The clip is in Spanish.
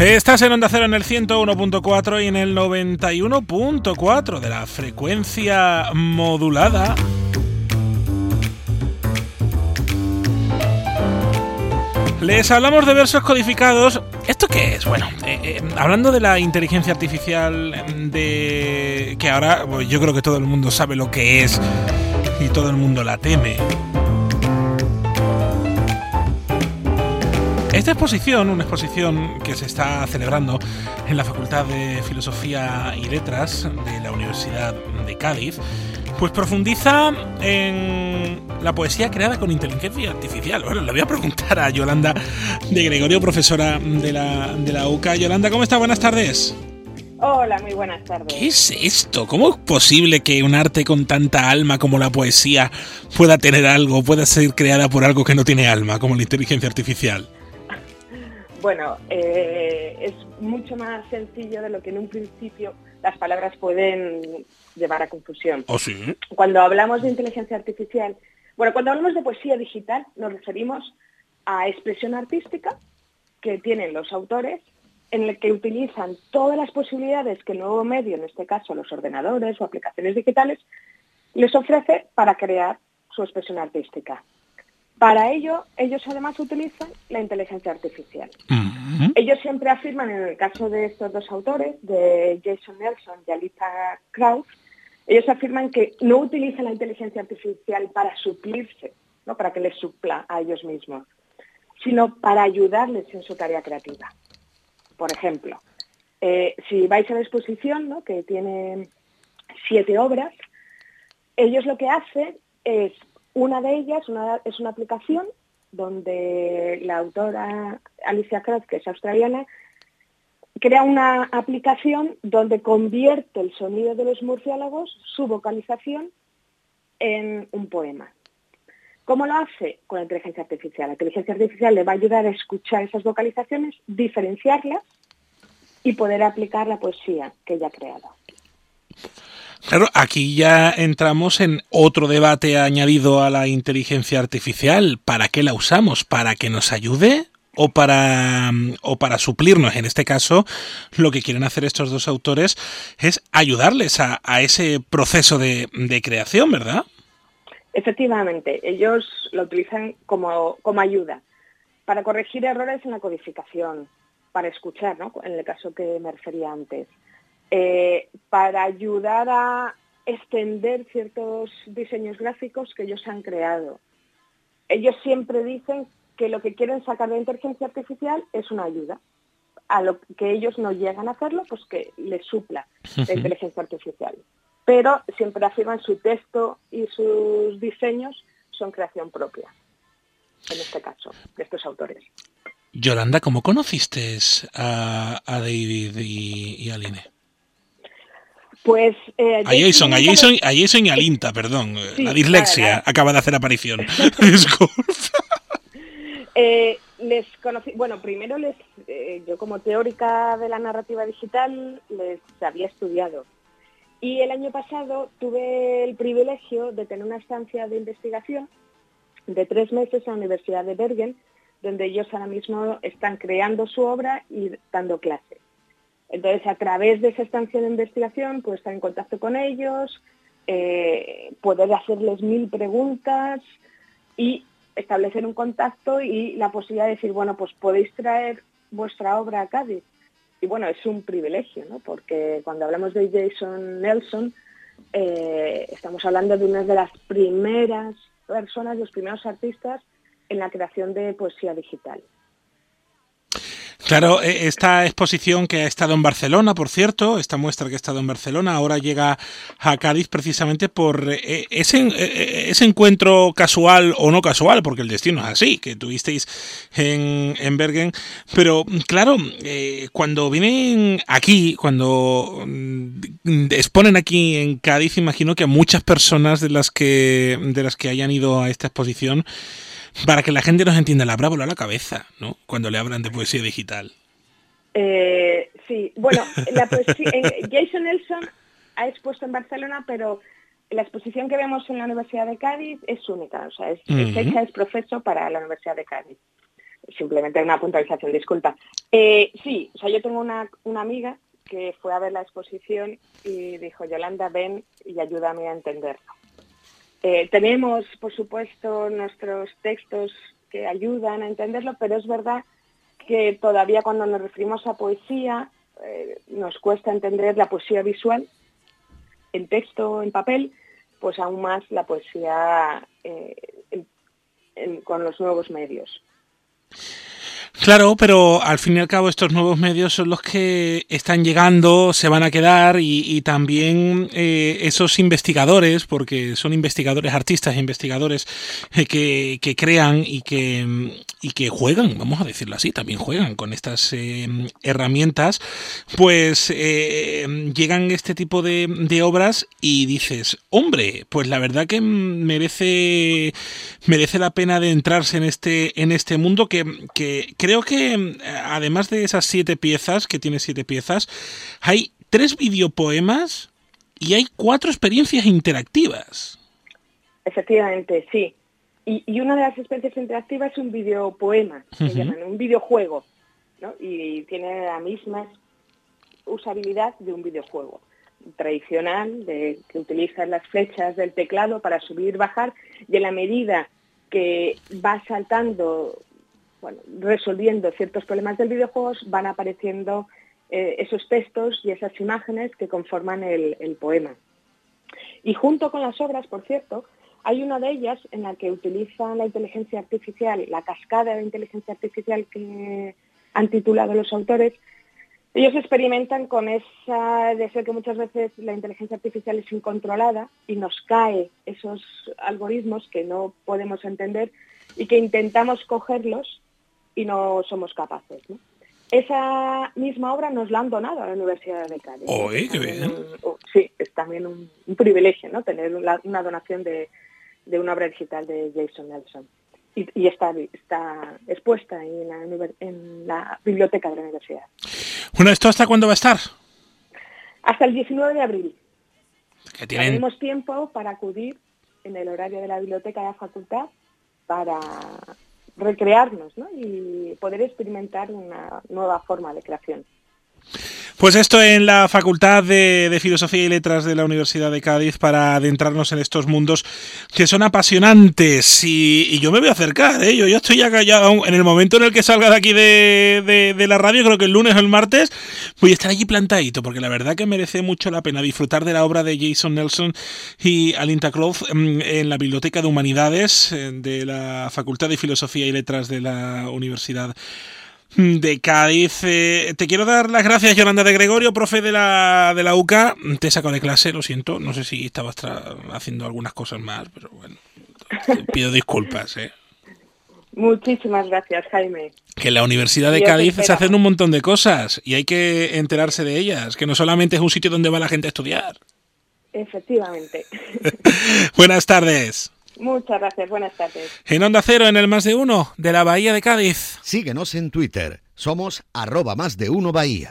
Estás en Onda Cero en el 101.4 y en el 91.4 de la frecuencia modulada. Les hablamos de versos codificados. ¿Esto qué es? Bueno, eh, eh, hablando de la inteligencia artificial, de que ahora pues, yo creo que todo el mundo sabe lo que es y todo el mundo la teme. Esta exposición, una exposición que se está celebrando en la Facultad de Filosofía y Letras de la Universidad de Cádiz, pues profundiza en la poesía creada con inteligencia artificial. Bueno, le voy a preguntar a Yolanda de Gregorio, profesora de la, de la UCA. Yolanda, ¿cómo está? Buenas tardes. Hola, muy buenas tardes. ¿Qué es esto? ¿Cómo es posible que un arte con tanta alma como la poesía pueda tener algo, pueda ser creada por algo que no tiene alma, como la inteligencia artificial? Bueno, eh, es mucho más sencillo de lo que en un principio las palabras pueden llevar a confusión. ¿Oh, sí? Cuando hablamos de inteligencia artificial, bueno, cuando hablamos de poesía digital nos referimos a expresión artística que tienen los autores en el que utilizan todas las posibilidades que el nuevo medio, en este caso los ordenadores o aplicaciones digitales, les ofrece para crear su expresión artística. Para ello, ellos además utilizan la inteligencia artificial. Ellos siempre afirman, en el caso de estos dos autores, de Jason Nelson y Alita Krauss, ellos afirman que no utilizan la inteligencia artificial para suplirse, ¿no? para que les supla a ellos mismos, sino para ayudarles en su tarea creativa. Por ejemplo, eh, si vais a la exposición, ¿no? que tiene siete obras, ellos lo que hacen es una de ellas es una aplicación donde la autora Alicia Kraft, que es australiana, crea una aplicación donde convierte el sonido de los murciélagos, su vocalización, en un poema. ¿Cómo lo hace? Con la inteligencia artificial. La inteligencia artificial le va a ayudar a escuchar esas vocalizaciones, diferenciarlas y poder aplicar la poesía que ella ha creado. Claro, aquí ya entramos en otro debate añadido a la inteligencia artificial. ¿Para qué la usamos? ¿Para que nos ayude? O para, o para suplirnos. En este caso, lo que quieren hacer estos dos autores es ayudarles a, ese proceso de, creación, ¿verdad? Efectivamente, ellos lo utilizan como, como ayuda para corregir errores en la codificación, para escuchar, ¿no? en el caso que me refería antes, eh, para ayudar a extender ciertos diseños gráficos que ellos han creado. Ellos siempre dicen que lo que quieren sacar de inteligencia artificial es una ayuda. A lo que ellos no llegan a hacerlo, pues que les supla la inteligencia artificial. Pero siempre afirman su texto y sus diseños son creación propia, en este caso, de estos autores. Yolanda, ¿cómo conociste a, David y, a Aline? Pues eh, a Jason, a Jason, a Jason y a Linta, perdón. la dislexia acaba de hacer aparición. eh, les conocí, bueno, primero les, eh, yo como teórica de la narrativa digital les había estudiado. Y el año pasado tuve el privilegio de tener una estancia de investigación de tres meses en la Universidad de Bergen, donde ellos ahora mismo están creando su obra y dando clases. Entonces, a través de esa estancia de investigación, pues estar en contacto con ellos, eh, poder hacerles mil preguntas y establecer un contacto y la posibilidad de decir, bueno, pues podéis traer vuestra obra a Cádiz. Y bueno, es un privilegio, ¿no? Porque cuando hablamos de Jason Nelson, eh, estamos hablando de una de las primeras personas, los primeros artistas en la creación de poesía digital. Claro, e, esta exposición que ha estado en Barcelona, por cierto, esta muestra que ha estado en Barcelona, ahora llega a Cádiz precisamente por e, ese, e, ese encuentro casual o no casual, porque el destino es así, que tuvisteis en, en Bergen. Pero claro, eh, cuando vienen aquí, cuando mm, exponen aquí en Cádiz, imagino que a muchas personas de las que, de las que hayan ido a esta exposición, para que la gente nos entienda, la habrá a la cabeza, ¿no? Cuando le hablan de poesía digital. Eh, sí, bueno, la eh, Jason Nelson ha expuesto en Barcelona, pero la exposición que vemos en la Universidad de Cádiz es única, o sea, es, es profesor para la Universidad de Cádiz. simplemente una puntualización, disculpa. Eh, sí, o sea, yo tengo una, una amiga que fue a ver la exposición y dijo, Yolanda, ven y ayúdame a entenderlo. Eh, tenemos, por supuesto, nuestros textos que ayudan a entenderlo, pero es verdad que todavía cuando nos referimos a poesía eh, nos cuesta entender la poesía visual en texto, en papel, pues aún más la poesía eh, con los nuevos medios. Claro, pero al fin y al cabo estos nuevos medios son los que están llegando, se van a quedar y, también eh, esos investigadores, porque son investigadores, artistas, investigadores eh, que, que, crean y que, y que juegan, vamos a decirlo así, también juegan con estas eh, herramientas, pues llegan este tipo de, de obras y dices, hombre, pues la verdad que merece, merece la pena de entrarse en este, en este mundo que, que creo que eh, además de esas siete piezas, que tiene siete piezas, hay tres videopoemas y hay cuatro experiencias interactivas. Efectivamente, sí. Y, una de las experiencias interactivas es un videopoema, se llaman, un videojuego, ¿no? Y tiene la misma usabilidad de un videojuego tradicional, de que utiliza las flechas del teclado para subir y bajar, y en la medida que va saltando resolviendo ciertos problemas del videojuego, van apareciendo eh, esos textos y esas imágenes que conforman el, poema. Y junto con las obras, por cierto, hay una de ellas en la que utilizan la inteligencia artificial, la cascada de inteligencia artificial que han titulado los autores. Ellos experimentan con esa de ser que muchas veces la inteligencia artificial es incontrolada y nos cae esos algoritmos que no podemos entender y que intentamos cogerlos y no somos capaces. Esa misma obra nos la han donado a la Universidad de Cádiz. Sí, es también un, privilegio ¿no? tener una, donación de, una obra digital de Jason Nelson. Y, está, está expuesta en la, en la biblioteca de la universidad. Bueno, ¿esto hasta cuándo va a estar? Hasta el 19 de abril. Tenemos tiempo para acudir en el horario de la biblioteca de la facultad para recrearnos y poder experimentar una nueva forma de creación. Pues esto en la Facultad de, Filosofía y Letras de la Universidad de Cádiz para adentrarnos en estos mundos que son apasionantes y, yo me voy a acercar, ¿eh? yo ya estoy ya callado en el momento en el que salga de aquí de, la radio, creo que el lunes o el martes, voy a estar allí plantadito porque la verdad que merece mucho la pena disfrutar de la obra de Jason Nelson y Alinta Cloth mm, en la Biblioteca de Humanidades eh, de la Facultad de Filosofía y Letras de la Universidad de Cádiz. Eh, te quiero dar las gracias, Yolanda de Gregorio, profe de la, de la UCA. Te he sacado de clase, lo siento. No sé si estabas haciendo algunas cosas más, pero bueno, pido disculpas. ¿eh? Muchísimas gracias, Jaime. Que en la Universidad de Cádiz se hacen un montón de cosas y hay que enterarse de ellas, que no solamente es un sitio donde va la gente a estudiar. Efectivamente. Buenas tardes. Muchas gracias, buenas tardes. En Onda Cero, en el Más de Uno, de la Bahía de Cádiz. Síguenos en Twitter, somos arroba más de uno Bahía.